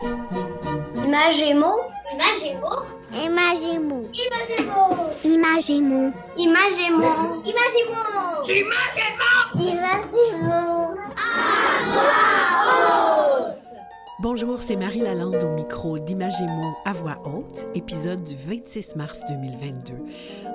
Imagémo. Imagémo. Imagémo. Imagémo. Imagémo. Imagémo. Imagémo. Imagémo. Bonjour, c'est Marie Lalande au micro d'Imagémo à voix haute, épisode du 26 mars 2022.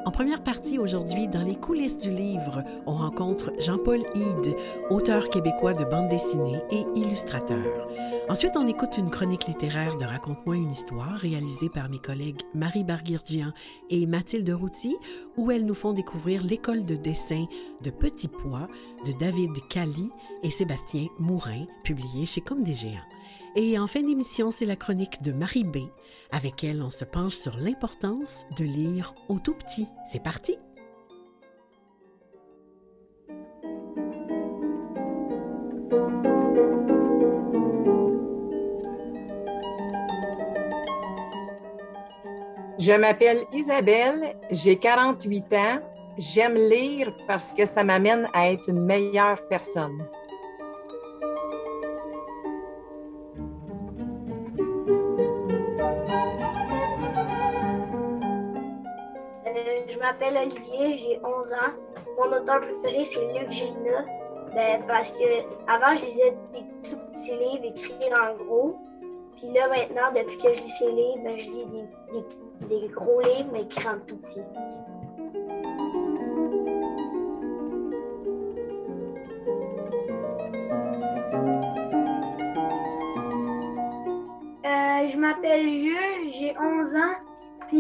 En première partie aujourd'hui, dans les coulisses du livre, on rencontre Jean-Paul Hyde, auteur québécois de bande dessinée et illustrateur. Ensuite, on écoute une chronique littéraire de Raconte-moi une histoire réalisée par mes collègues Marie Barguirgian et Mathilde Routy, où elles nous font découvrir l'école de dessin de Petit Pois de David Cali et Sébastien Mourin, publié chez Comme des Géants. Et en fin d'émission, c'est la chronique de Marie B. Avec elle, on se penche sur l'importance de lire au tout petit. C'est parti! Je m'appelle Isabelle, j'ai 48 ans. J'aime lire parce que ça m'amène à être une meilleure personne. M'appelle Olivier, j'ai 11 ans. Mon auteur préféré, c'est Luc Gélina. Ben, parce que avant, je lisais des tout petits livres écrits en gros. Puis là, maintenant, depuis que je lis ces livres, ben, je lis des, des- gros livres, mais écrits en tout petit. Euh, je m'appelle Jules, j'ai 11 ans.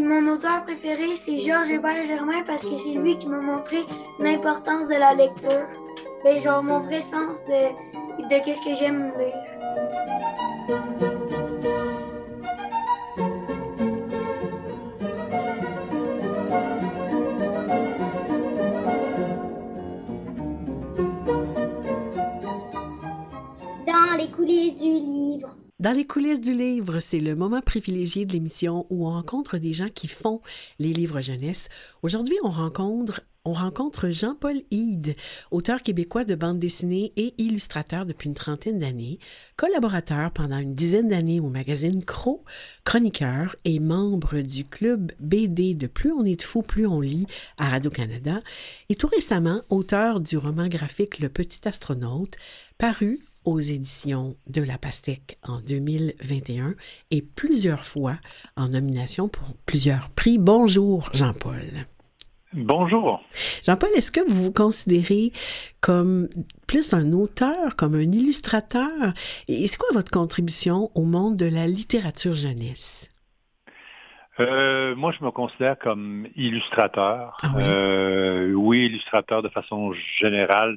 Mon auteur préféré, c'est Georges Hébert Germain parce que c'est lui qui m'a montré l'importance de la lecture. Ben, genre mon vrai sens de, de qu'est-ce que j'aime lire. Dans les coulisses du livre. Dans les coulisses du livre, c'est le moment privilégié de l'émission où on rencontre des gens qui font les livres jeunesse. Aujourd'hui, on rencontre on rencontre Jean-Paul Hyde, auteur québécois de bande dessinée et illustrateur depuis une trentaine d'années, collaborateur pendant une dizaine d'années au magazine Cro, chroniqueur et membre du club BD de Plus on est de fou, plus on lit à Radio-Canada, et tout récemment auteur du roman graphique Le Petit Astronaute, paru aux éditions de La Pastèque en 2021 et plusieurs fois en nomination pour plusieurs prix. Bonjour Jean-Paul. Bonjour. Jean-Paul, est-ce que vous vous considérez comme plus un auteur, comme un illustrateur? Et c'est quoi votre contribution au monde de la littérature jeunesse? Euh, moi, je me considère comme illustrateur. Ah oui? Euh, oui, illustrateur de façon générale.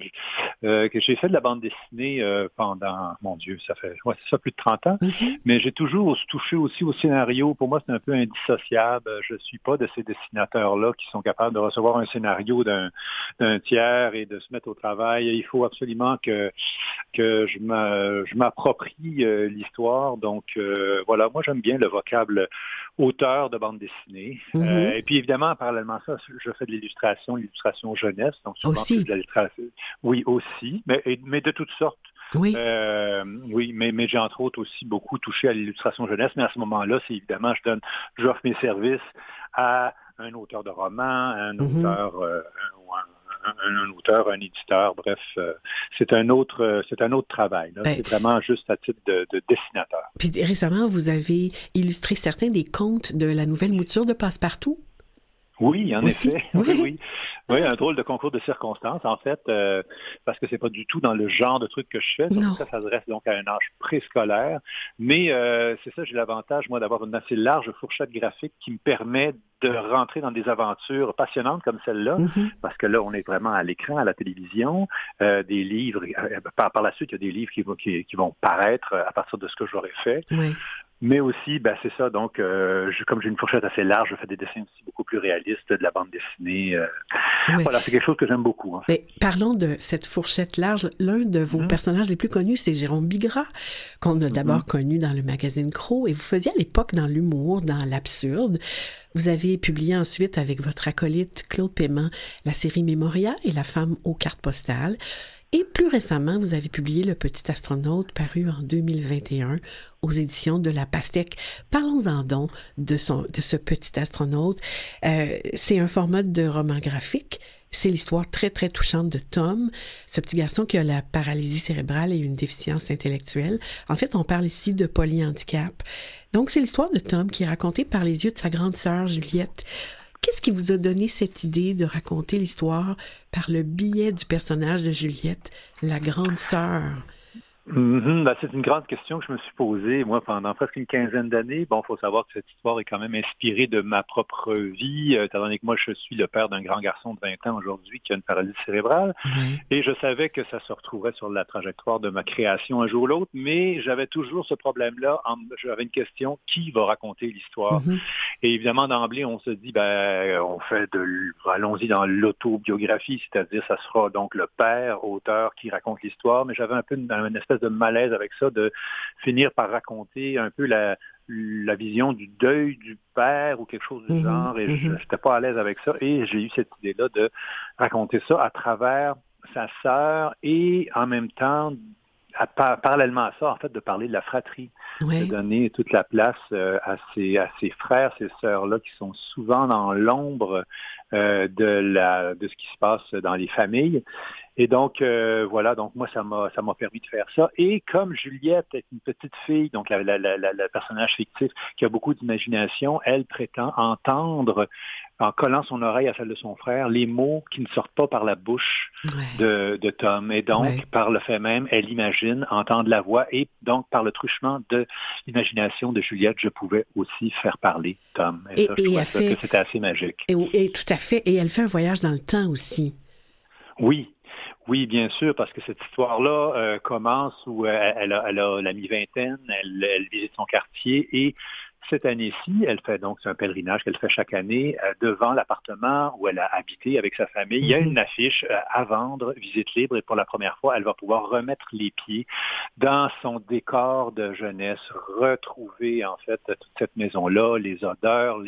Euh, que j'ai fait de la bande dessinée euh, pendant, mon Dieu, ça fait ouais, c'est ça plus de 30 ans. Mhm. Mais j'ai toujours touché aussi au scénario. Pour moi, c'est un peu indissociable. Je suis pas de ces dessinateurs-là qui sont capables de recevoir un scénario d'un tiers et de se mettre au travail. Il faut absolument que que je m'approprie euh, l'histoire. Donc euh, voilà, moi j'aime bien le vocable auteur de bande dessinée. Mhm. Euh, et puis évidemment, parallèlement à ça, je fais de l'illustration, l'illustration jeunesse. Donc souvent, Aussi. de Oui, aussi, mais, mais de toutes sortes. Oui. Euh, oui, mais, mais j'ai entre autres aussi beaucoup touché à l'illustration jeunesse, mais à ce moment-là, c'est évidemment, je donne, j'offre mes services à un auteur de roman, un Mhm. auteur, euh, un- un, auteur, un éditeur, bref, euh, c'est un autre, euh, c'est un autre travail. Ben- c'est vraiment juste à titre de, de dessinateur. Puis récemment, vous avez illustré certains des contes de la nouvelle mouture de Passepartout? Oui, en Aussi, effet. oui. Oui, oui. Oui, un drôle de concours de circonstances, en fait, euh, parce que c'est pas du tout dans le genre de truc que je fais. Ça s'adresse donc à un âge préscolaire. Mais euh, c'est ça, j'ai l'avantage, moi, d'avoir une assez large fourchette graphique qui me permet de rentrer dans des aventures passionnantes comme celle-là, Mhm. parce que là, on est vraiment à l'écran, à la télévision, euh, des livres. par, par la suite, il y a des livres qui, vont- qui, qui vont paraître à partir de ce que j'aurais fait. Oui. Mais aussi, ben, c'est ça, donc, euh, je- comme j'ai une fourchette assez large, je fais des dessins aussi beaucoup plus réalistes, de la bande dessinée. euh. Voilà, c'est quelque chose que j'aime beaucoup. hein. Mais parlons de cette fourchette large. L'un de vos Mhm. personnages les plus connus, c'est Jérôme Bigras, qu'on a d'abord connu dans le magazine Crow. Et vous faisiez à l'époque dans l'humour, dans l'absurde. Vous avez publié ensuite avec votre acolyte Claude Paiement la série Mémoria et La femme aux cartes postales. Et plus récemment, vous avez publié Le Petit Astronaute, paru en 2021 aux éditions de La Pastèque. Parlons-en donc de, son, de ce Petit Astronaute. Euh, c'est un format de roman graphique. C'est l'histoire très, très touchante de Tom, ce petit garçon qui a la paralysie cérébrale et une déficience intellectuelle. En fait, on parle ici de polyhandicap. Donc, c'est l'histoire de Tom qui est racontée par les yeux de sa grande sœur Juliette. Qu'est-ce qui vous a donné cette idée de raconter l'histoire par le biais du personnage de Juliette, la grande sœur? Mm-hmm. Ben, c'est une grande question que je me suis posée, moi, pendant presque une quinzaine d'années. Bon, il faut savoir que cette histoire est quand même inspirée de ma propre vie, euh, étant donné que moi, je suis le père d'un grand garçon de 20 ans aujourd'hui qui a une paralysie cérébrale. Et je savais que ça se retrouverait sur la trajectoire de ma création un jour ou l'autre, mais j'avais toujours ce problème-là. J'avais une question, qui va raconter l'histoire? Mm-hmm. Et évidemment, d'emblée, on se dit, ben, on fait de, allons-y dans l'autobiographie, c'est-à-dire, ça sera donc le père, auteur, qui raconte l'histoire, mais j'avais un peu une, une espèce de malaise avec ça, de finir par raconter un peu la, la vision du deuil du père ou quelque chose du mhm, genre, et je n'étais mhm. pas à l'aise avec ça. Et j'ai eu cette idée-là de raconter ça à travers sa sœur et en même temps parallèlement à ça, en fait, de parler de la fratrie, de donner toute la place euh, à, ses, à ses frères, ces sœurs-là qui sont souvent dans l'ombre euh, de, la, de ce qui se passe dans les familles. Et donc, euh, voilà, donc moi, ça m'a, ça m'a permis de faire ça. Et comme Juliette est une petite fille, donc la, la, la, la personnage fictif qui a beaucoup d'imagination, elle prétend entendre, en collant son oreille à celle de son frère, les mots qui ne sortent pas par la bouche de, de, Tom. Et donc, par le fait même, elle imagine entendre la voix. Et donc, par le truchement de l'imagination de Juliette, je pouvais aussi faire parler Tom. Et, ça, je fait... que c'était assez magique. Et, et tout à Et elle fait un voyage dans le temps aussi. Oui, oui, bien sûr, parce que cette histoire-là euh, commence où euh, elle, a, la mi-vingtaine, elle visite son quartier et cette année-ci, elle fait donc un pèlerinage qu'elle fait chaque année euh, devant l'appartement où elle a habité avec sa famille. Il y a mhm. une affiche euh, à vendre, visite libre, et pour la première fois, elle va pouvoir remettre les pieds dans son décor de jeunesse, retrouver en fait toute cette maison-là, les odeurs,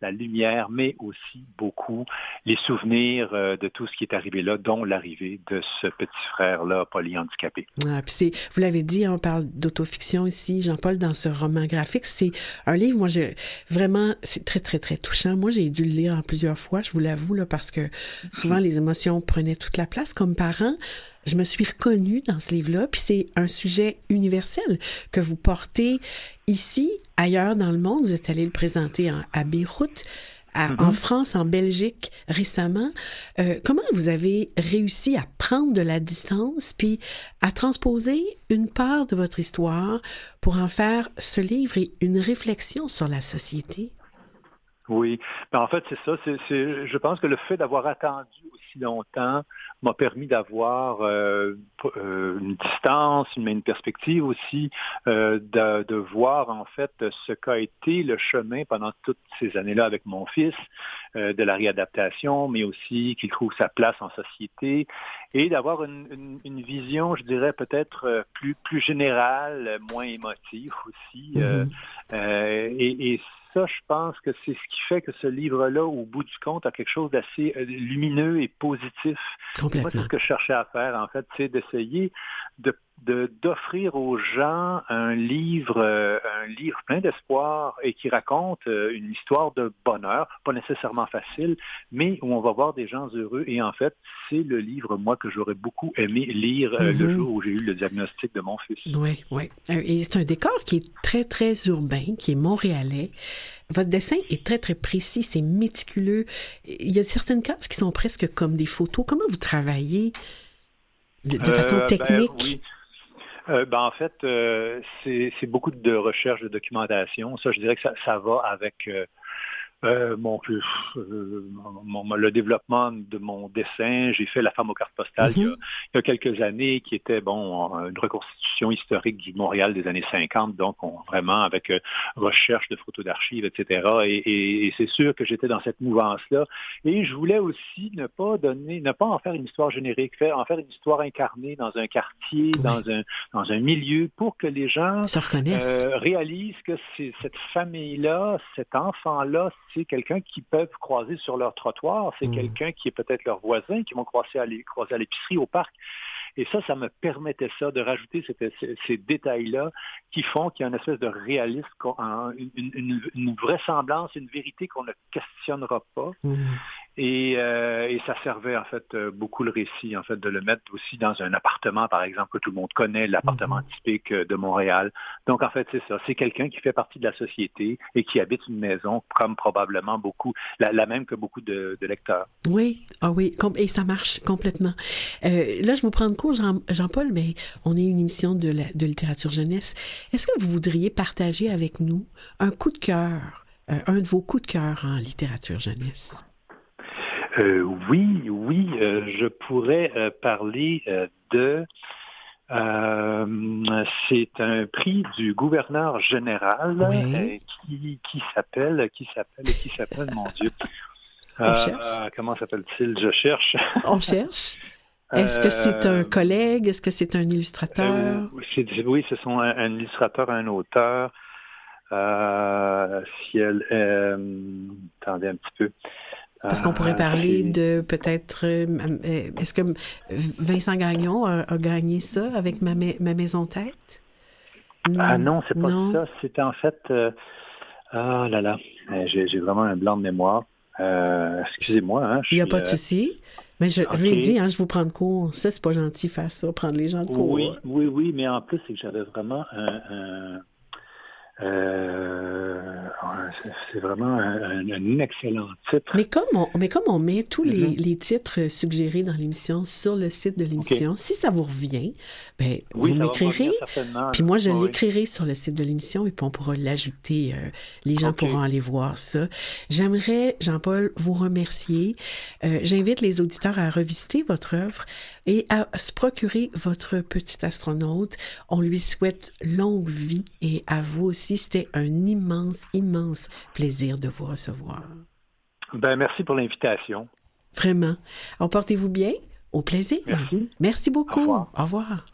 la lumière, mais aussi beaucoup les souvenirs euh, de tout ce qui est arrivé là, dont l'arrivée de ce petit frère-là, polyhandicapé. Ah, puis vous l'avez dit, on parle d'autofiction ici, Jean-Paul, dans ce roman graphique, c'est un livre, moi, je, vraiment, c'est très, très, très touchant. Moi, j'ai dû le lire en plusieurs fois, je vous l'avoue, là, parce que souvent, les émotions prenaient toute la place. Comme parent, je me suis reconnue dans ce livre-là, puis c'est un sujet universel que vous portez ici, ailleurs dans le monde. Vous êtes allé le présenter à Beyrouth. Mm-hmm. en France, en Belgique récemment. Euh, comment vous avez réussi à prendre de la distance puis à transposer une part de votre histoire pour en faire ce livre et une réflexion sur la société? Oui, ben en fait, c'est ça. Je pense que le fait d'avoir attendu aussi longtemps m'a permis d'avoir euh, euh, une distance, une, une perspective aussi, euh, de, de, voir en fait ce qu'a été le chemin pendant toutes ces années-là avec mon fils, de la réadaptation, mais aussi qu'il trouve sa place en société et d'avoir une, une, une, vision, je dirais peut-être plus plus générale, moins émotive aussi. Mm-hmm. et, et ça, je pense que c'est ce qui fait que ce livre-là, au bout du compte, a quelque chose d'assez euh, lumineux et positif. Moi, c'est ce que je cherchais à faire, en fait, c'est d'essayer de d'offrir aux gens un livre, euh, un livre plein d'espoir et qui raconte euh, une histoire de bonheur, pas nécessairement facile, mais où on va voir des gens heureux. Et en fait, c'est le livre, moi, que j'aurais beaucoup aimé lire euh, le mm-hmm. jour où j'ai eu le diagnostic de mon fils. Oui, oui. Et c'est un décor qui est très, très urbain, qui est montréalais. Votre dessin est très, très précis, c'est méticuleux. Il y a certaines cases qui sont presque comme des photos. Comment vous travaillez de, façon ben, technique? Euh, ben, en fait, euh, c'est beaucoup de recherche, de documentation. Ça, je dirais que ça, ça va avec euh, euh, mon, euh, mon, le développement de mon dessin, j'ai fait La femme aux cartes postales il, y a, mhm. il, y a, quelques années, qui était bon une reconstitution historique du Montréal des années 50, donc on, vraiment avec euh, recherche de photos d'archives, etc. Et, et, c'est sûr que j'étais dans cette mouvance-là. Et je voulais aussi ne pas donner, ne pas en faire une histoire générique, faire, en faire une histoire incarnée dans un quartier, dans un dans un milieu, pour que les gens réalisent que c'est cette famille-là, cet enfant-là, c'est quelqu'un qui peuvent croiser sur leur trottoir, c'est mmh. quelqu'un qui est peut-être leur voisin, qui vont croiser à l'épicerie, au parc. Et ça, ça me permettait ça, de rajouter ces, détails-là qui font qu'il y a une espèce de réalisme, une, vraisemblance, une vérité qu'on ne questionnera pas. Mmh. Euh, et, ça servait en fait euh, beaucoup le récit, en fait, de le mettre aussi dans un appartement, par exemple, que tout le monde connaît, l'appartement mhm. typique euh, de Montréal. Donc en fait, c'est ça. C'est quelqu'un qui fait partie de la société et qui habite une maison, comme probablement beaucoup, la, même que beaucoup de, lecteurs. Oui, ah oui, et ça marche complètement. là, je vous prends de Jean-Paul, mais on est une émission de, de littérature jeunesse. Est-ce que vous voudriez partager avec nous un coup de cœur, un de vos coups de cœur en littérature jeunesse? Euh, oui, oui, euh, je pourrais euh, parler de... c'est un prix du gouverneur général qui, qui s'appelle, qui s'appelle, qui s'appelle, mon Dieu. comment s'appelle-t-il? Je cherche. On cherche. Est-ce que c'est un collègue? Est-ce que c'est un illustrateur? oui, ce sont un, illustrateur, un auteur. si elle, attendez un petit peu. Parce qu'on pourrait parler de peut-être. Euh, euh, est-ce que Vincent Gagnon a, gagné ça avec ma, ma maison tête? Ah non, c'est pas ça. C'était en fait. Euh, ah là là, j'ai vraiment un blanc de mémoire. Excusez-moi. Hein, Il n'y a pas de souci. Mais je, lui ai dit, hein, je vous prends de cours. Ça, c'est pas gentil faire ça, prendre les gens de cours. Oui, oui, oui, mais en plus, c'est que j'avais vraiment un euh, c'est vraiment un, excellent titre. Mais comme on, mais comme on met tous les, mm-hmm. les titres suggérés dans l'émission sur le site de l'émission, si ça vous revient, ben, vous m'écrirez. Puis moi, je l'écrirai sur le site de l'émission et puis on pourra l'ajouter. Euh, les gens pourront aller voir ça. J'aimerais, Jean-Paul, vous remercier. Euh, j'invite les auditeurs à revisiter votre œuvre et à se procurer votre petit astronaute. On lui souhaite longue vie et à vous aussi, c'était un immense, immense plaisir de vous recevoir. Ben, merci pour l'invitation. Vraiment. Emportez-vous bien. Au plaisir. Merci. Merci beaucoup. Au revoir. Ground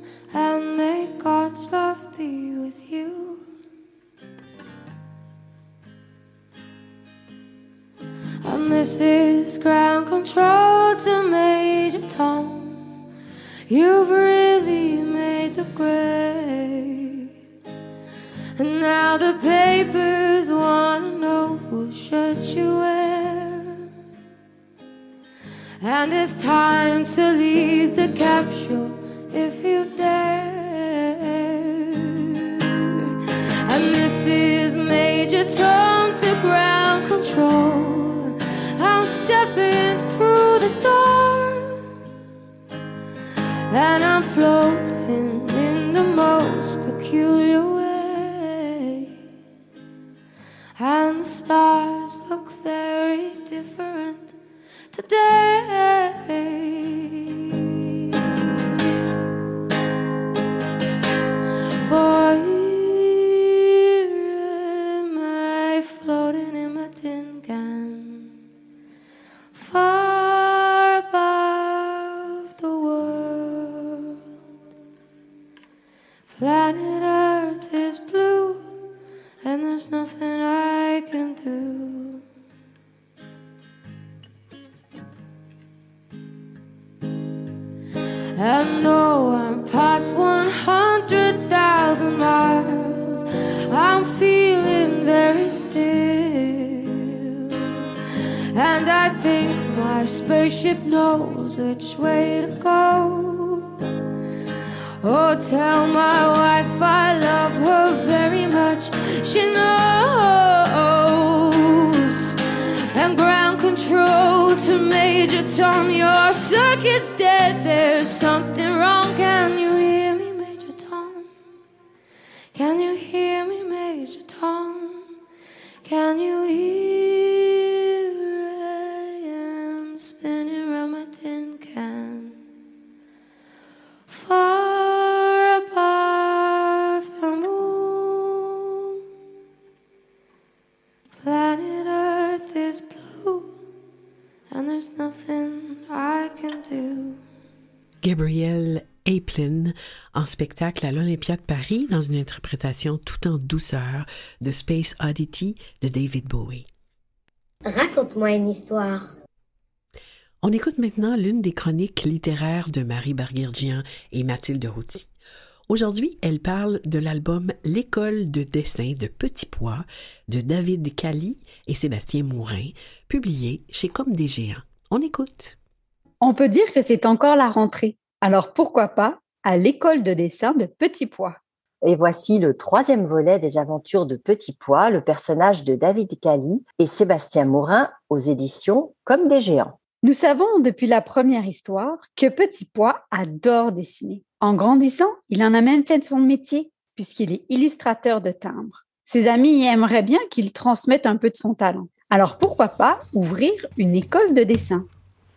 this is ground control to Major Tom. You've really made the grade. And now the papers wanna know who shirt you wear. And it's time to leave the capsule if you dare. And this is Major Tom to ground control. And the stars look very different today. Oh, tell my wife I love her very much. She knows. And ground control to Major Tom. Your circuit's dead. There's something wrong. Can you spectacle à l'Olympia de Paris dans une interprétation tout en douceur de Space Oddity de David Bowie. Raconte-moi une histoire. On écoute maintenant l'une des chroniques littéraires de Marie Barguirgian et Mathilde Routy. Aujourd'hui, elle parle de l'album L'école de dessin de Petit Pois de David Cali et Sébastien Mourin, publié chez Comme des Géants. On écoute. On peut dire que c'est encore la rentrée. Alors pourquoi pas à l'école de dessin de Petit Pois Et voici le troisième volet des aventures de Petit Pois, le personnage de David Cali et Sébastien Morin aux éditions Comme des géants. Nous savons depuis la première histoire que Petit Pois adore dessiner. En grandissant, il en a même fait son métier puisqu'il est illustrateur de timbres. Ses amis aimeraient bien qu'il transmette un peu de son talent. Alors pourquoi pas ouvrir une école de dessin?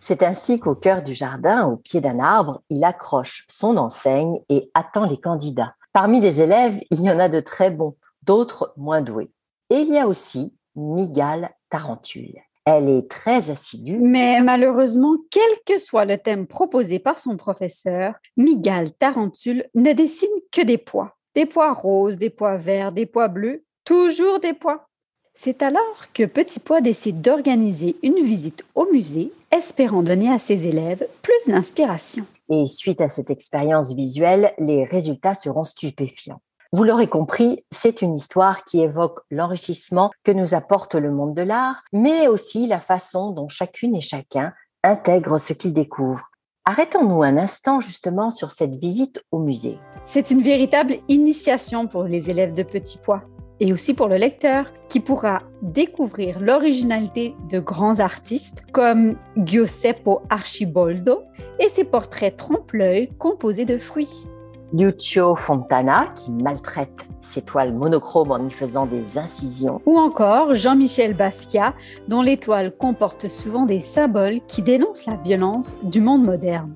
C'est ainsi qu'au cœur du jardin, au pied d'un arbre, il accroche son enseigne et attend les candidats. Parmi les élèves, il y en a de très bons, d'autres moins doués. Et il y a aussi Migale Tarentule. Elle est très assidue. Mais malheureusement, quel que soit le thème proposé par son professeur, Migale Tarentule ne dessine que des pois. Des pois roses, des pois verts, des pois bleus, toujours des pois. C'est alors que Petit Pois décide d'organiser une visite au musée, espérant donner à ses élèves plus d'inspiration. Et suite à cette expérience visuelle, les résultats seront stupéfiants. Vous l'aurez compris, c'est une histoire qui évoque l'enrichissement que nous apporte le monde de l'art, mais aussi la façon dont chacune et chacun intègre ce qu'il découvre. Arrêtons-nous un instant justement sur cette visite au musée. C'est une véritable initiation pour les élèves de Petit Pois et aussi pour le lecteur qui pourra découvrir l'originalité de grands artistes comme Giuseppe Archiboldo et ses portraits trompe-l'œil composés de fruits. Lucio Fontana, qui maltraite ses toiles monochromes en y faisant des incisions. Ou encore Jean-Michel Basquiat, dont les toiles comportent souvent des symboles qui dénoncent la violence du monde moderne.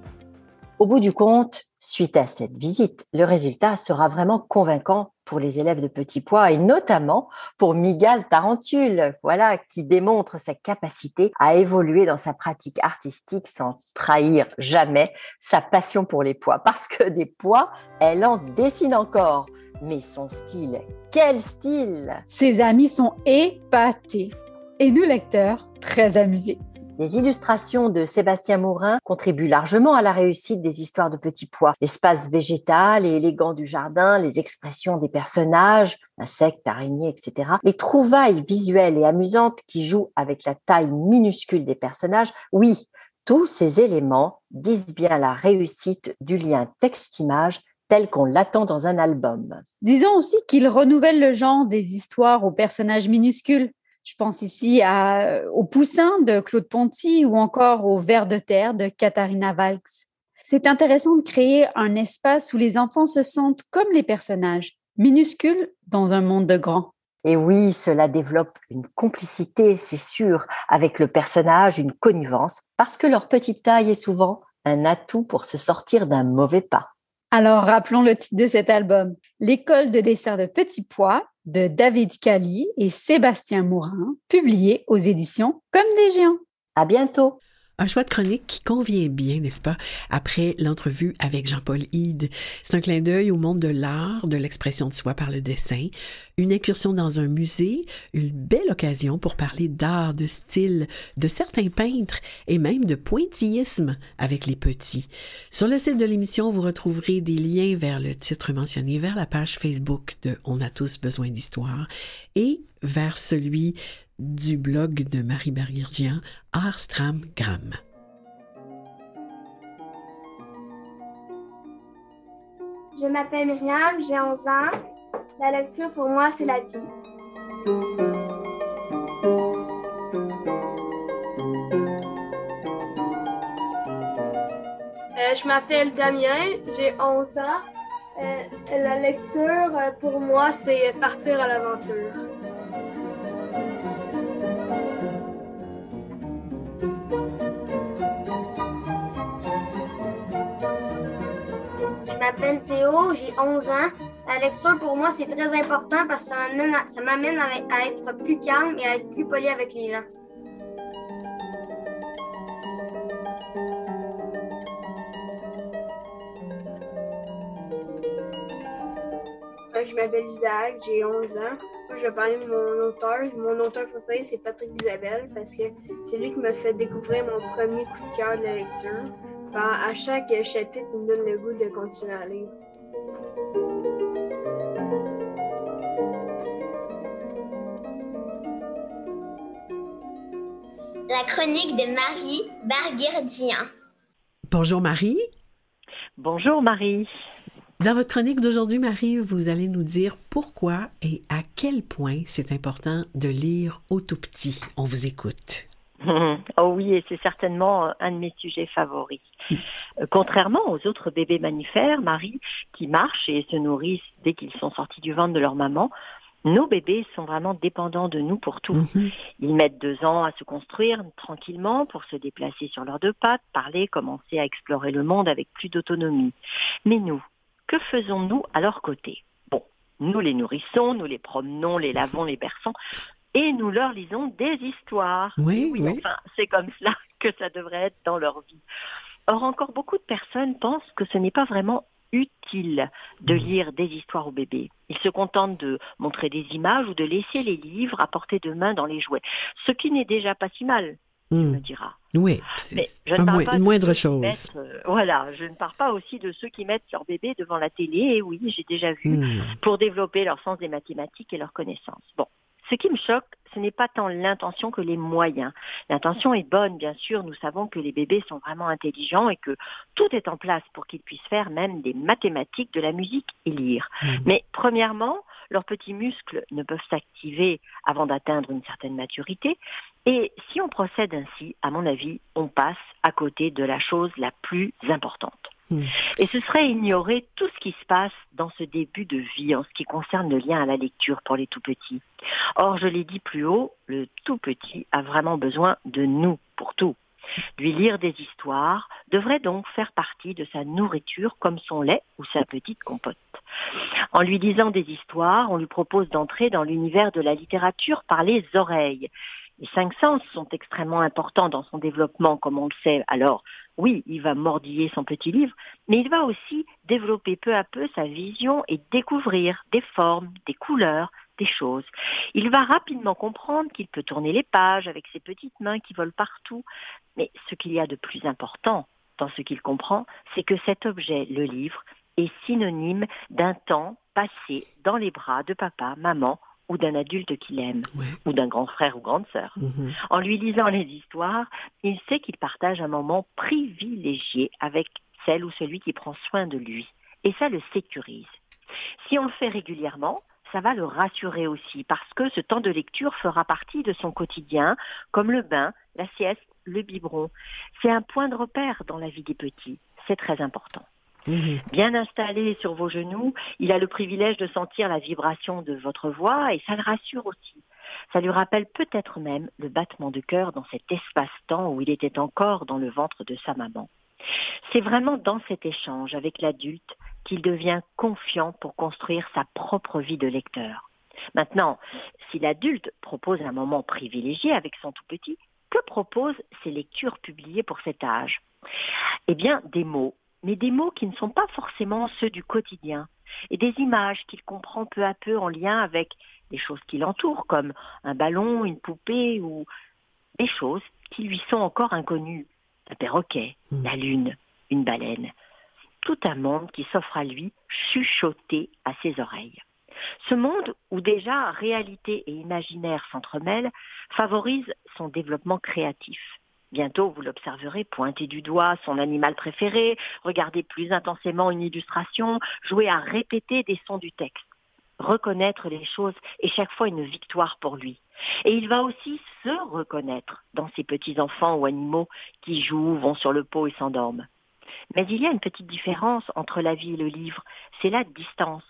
Au bout du compte, suite à cette visite, le résultat sera vraiment convaincant pour les élèves de Petit Pois et notamment pour Miguel Tarentule, voilà, qui démontre sa capacité à évoluer dans sa pratique artistique sans trahir jamais sa passion pour les pois. Parce que des pois, elle en dessine encore. Mais son style, quel style? Ses amis sont épatés et nous lecteurs très amusés. Les illustrations de Sébastien Mourin contribuent largement à la réussite des histoires de petits pois. L'espace végétal et élégant du jardin, les expressions des personnages, insectes, araignées, etc. Les trouvailles visuelles et amusantes qui jouent avec la taille minuscule des personnages. Oui, tous ces éléments disent bien la réussite du lien texte-image tel qu'on l'attend dans un album. Disons aussi qu'il renouvelle le genre des histoires aux personnages minuscules. Je pense ici à, au Poussin de Claude Ponty ou encore au Ver de terre de Katharina Valks. C'est intéressant de créer un espace où les enfants se sentent comme les personnages, minuscules dans un monde de grands. Et oui, cela développe une complicité, c'est sûr, avec le personnage, une connivence, parce que leur petite taille est souvent un atout pour se sortir d'un mauvais pas. Alors, rappelons le titre de cet album, L'école de dessin de petits pois de David Cali et Sébastien Mourin, publié aux éditions Comme des géants. À bientôt. Un choix de chronique qui convient bien, n'est-ce pas, après l'entrevue avec Jean-Paul Hyde. C'est un clin d'œil au monde de l'art, de l'expression de soi par le dessin, une incursion dans un musée, une belle occasion pour parler d'art, de style, de certains peintres et même de pointillisme avec les petits. Sur le site de l'émission, vous retrouverez des liens vers le titre mentionné, vers la page Facebook de On a tous besoin d'histoire et vers celui du blog de Marie Barguirgian, Arstramgram. Je m'appelle Myriam, j'ai 11 ans. La lecture pour moi, c'est la vie. Euh, je m'appelle Damien, j'ai 11 ans. Euh, la lecture euh, pour moi, c'est partir à l'aventure. M'appelle Théo, j'ai 11 ans. La lecture pour moi, c'est très important parce que ça m'amène à, être plus calme et à être plus poli avec les gens. Euh, Je m'appelle Isaac, j'ai 11 ans. Je vais parler de mon auteur. Mon auteur préféré, c'est Patrick Isabelle parce que c'est lui qui m'a fait découvrir mon premier coup de cœur de la lecture. À chaque chapitre, il me donne le goût de continuer à lire. La chronique de Marie Barguerdien. Bonjour Marie. Bonjour Marie. Dans votre chronique d'aujourd'hui, Marie, vous allez nous dire pourquoi et à quel point c'est important de lire au tout petit. On vous écoute. Oh oui, et c'est certainement un de mes sujets favoris. Euh, Contrairement aux autres bébés mammifères, Marie, qui marchent et se nourrissent dès qu'ils sont sortis du ventre de leur maman, nos bébés sont vraiment dépendants de nous pour tout. Mhm. Ils mettent deux ans à se construire tranquillement pour se déplacer sur leurs deux pattes, parler, commencer à explorer le monde avec plus d'autonomie. Mais nous, que faisons-nous à leur côté? Bon, nous les nourrissons, nous les promenons, les lavons, les berçons, et nous leur lisons des histoires. Oui, Oui, oui. enfin, c'est comme cela que ça devrait être dans leur vie. Or, encore beaucoup de personnes pensent que ce n'est pas vraiment utile de lire des histoires aux bébés. Ils se contentent de montrer des images ou de laisser les livres à portée de main dans les jouets, ce qui n'est déjà pas si mal, tu Hmm. me diras. Oui, Mais c'est je ne un parle moins- pas une de moindre chose. mettent, euh, voilà, je ne parle pas aussi de ceux qui mettent leur bébé devant la télé, et oui, j'ai déjà vu, Hmm. pour développer leur sens des mathématiques et leurs connaissances. Bon, ce qui me choque, ce n'est pas tant l'intention que les moyens. L'intention est bonne, bien sûr, nous savons que les bébés sont vraiment intelligents et que tout est en place pour qu'ils puissent faire même des mathématiques, de la musique et lire. Mhm. Mais premièrement, leurs petits muscles ne peuvent s'activer avant d'atteindre une certaine maturité. Et si on procède ainsi, à mon avis, on passe à côté de la chose la plus importante. Et ce serait ignorer tout ce qui se passe dans ce début de vie en ce qui concerne le lien à la lecture pour les tout petits. Or, je l'ai dit plus haut, le tout petit a vraiment besoin de nous pour tout. Lui lire des histoires devrait donc faire partie de sa nourriture comme son lait ou sa petite compote. En lui lisant des histoires, on lui propose d'entrer dans l'univers de la littérature par les oreilles. Les cinq sens sont extrêmement importants dans son développement, comme on le sait. Alors, oui, il va mordiller son petit livre, mais il va aussi développer peu à peu sa vision et découvrir des formes, des couleurs, des choses. Il va rapidement comprendre qu'il peut tourner les pages avec ses petites mains qui volent partout. Mais ce qu'il y a de plus important dans ce qu'il comprend, c'est que cet objet, le livre, est synonyme d'un temps passé dans les bras de papa, maman ou d'un adulte qu'il aime, Ouais. ou d'un grand frère ou grande sœur. Mhm. En lui lisant les histoires, il sait qu'il partage un moment privilégié avec celle ou celui qui prend soin de lui. Et ça le sécurise. Si on le fait régulièrement, ça va le rassurer aussi, parce que ce temps de lecture fera partie de son quotidien, comme le bain, la sieste, le biberon. C'est un point de repère dans la vie des petits. C'est très important. Mhm. Bien installé sur vos genoux, il a le privilège de sentir la vibration de votre voix et ça le rassure aussi. Ça lui rappelle peut-être même le battement de cœur dans cet espace-temps où il était encore dans le ventre de sa maman. C'est vraiment dans cet échange avec l'adulte qu'il devient confiant pour construire sa propre vie de lecteur. Maintenant, si l'adulte propose un moment privilégié avec son tout petit, que proposent ces lectures publiées pour cet âge? Eh bien, des mots, mais des mots qui ne sont pas forcément ceux du quotidien, et des images qu'il comprend peu à peu en lien avec des choses qui l'entourent, comme un ballon, une poupée ou des choses qui lui sont encore inconnues. Un perroquet, Mm. la lune, une baleine. Tout un monde qui s'offre à lui, chuchoté à ses oreilles. Ce monde où déjà réalité et imaginaire s'entremêlent favorise son développement créatif. Bientôt, vous l'observerez pointer du doigt son animal préféré, regarder plus intensément une illustration, jouer à répéter des sons du texte. Reconnaître les choses est chaque fois une victoire pour lui. Et il va aussi se reconnaître dans ses petits-enfants ou animaux qui jouent, vont sur le pot et s'endorment. Mais il y a une petite différence entre la vie et le livre, c'est la distance.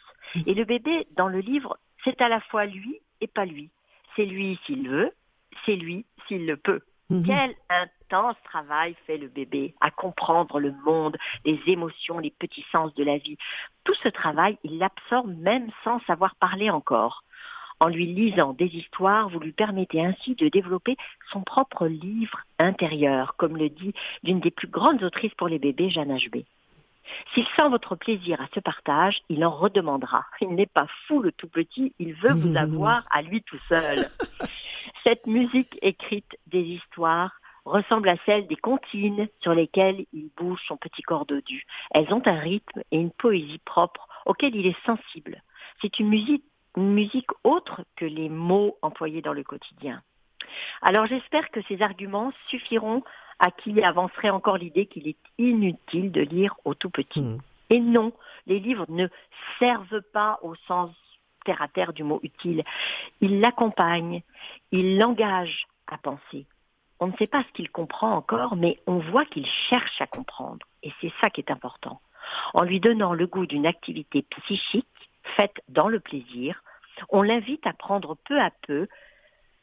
Et le bébé, dans le livre, c'est à la fois lui et pas lui. C'est lui s'il veut, c'est lui s'il le peut. Mhm. Quel intense travail fait le bébé à comprendre le monde, les émotions, les petits sens de la vie. Tout ce travail, il l'absorbe même sans savoir parler encore. En lui lisant des histoires, vous lui permettez ainsi de développer son propre livre intérieur, comme le dit l'une des plus grandes autrices pour les bébés, Jeanne HB. S'il sent votre plaisir à ce partage, il en redemandera. Il n'est pas fou le tout petit, il veut vous avoir à lui tout seul. Cette musique écrite des histoires ressemble à celle des comptines sur lesquelles il bouge son petit corps dodu. Elles ont un rythme et une poésie propre auquel il est sensible. C'est une musique, une musique autre que les mots employés dans le quotidien. Alors j'espère que ces arguments suffiront à qui avancerait encore l'idée qu'il est inutile de lire au tout petit. Hmm. Et non, les livres ne servent pas au sens à terre du mot utile. Ils l'accompagnent, ils l'engagent à penser. On ne sait pas ce qu'il comprend encore, mais on voit qu'il cherche à comprendre. Et c'est ça qui est important. En lui donnant le goût d'une activité psychique faite dans le plaisir, on l'invite à prendre peu à peu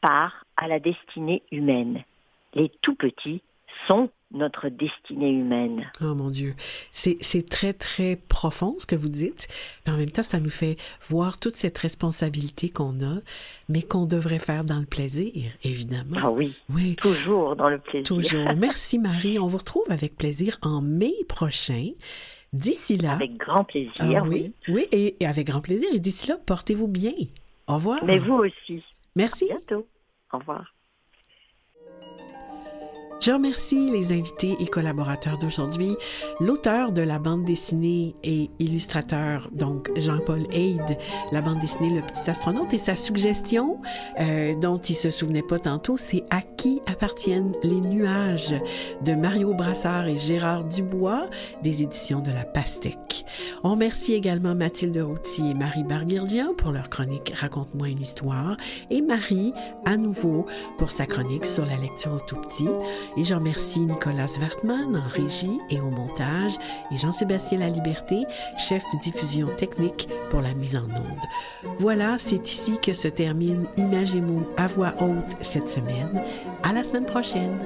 part à la destinée humaine. Les tout petits sont notre destinée humaine. Oh mon Dieu, c'est très, très profond ce que vous dites. Mais en même temps, ça nous fait voir toute cette responsabilité qu'on a, mais qu'on devrait faire dans le plaisir, évidemment. Ah oui, oui. toujours dans le plaisir. Toujours. Merci Marie. On vous retrouve avec plaisir en mai prochain. D'ici là. Avec grand plaisir, ah oui. Oui, et, et, avec grand plaisir. Et d'ici là, portez-vous bien. Au revoir. Mais vous aussi. Merci. À bientôt. Au revoir. Je remercie les invités et collaborateurs d'aujourd'hui. L'auteur de la bande dessinée et illustrateur, donc Jean-Paul Haid, la bande dessinée Le Petit Astronaute, et sa suggestion, euh, dont il se souvenait pas tantôt, c'est À qui appartiennent les nuages de Mario Brassard et Gérard Dubois des éditions de la Pastèque. On remercie également Mathilde Routy et Marie Barguirdian pour leur chronique Raconte-moi une histoire et Marie, à nouveau, pour sa chronique sur la lecture au tout petit. Et j'en remercie Nicolas Wertmann en régie et au montage et Jean-Sébastien Laliberté, chef diffusion technique pour la mise en onde. Voilà, c'est ici que se termine Imagemo à voix haute cette semaine. À la semaine prochaine.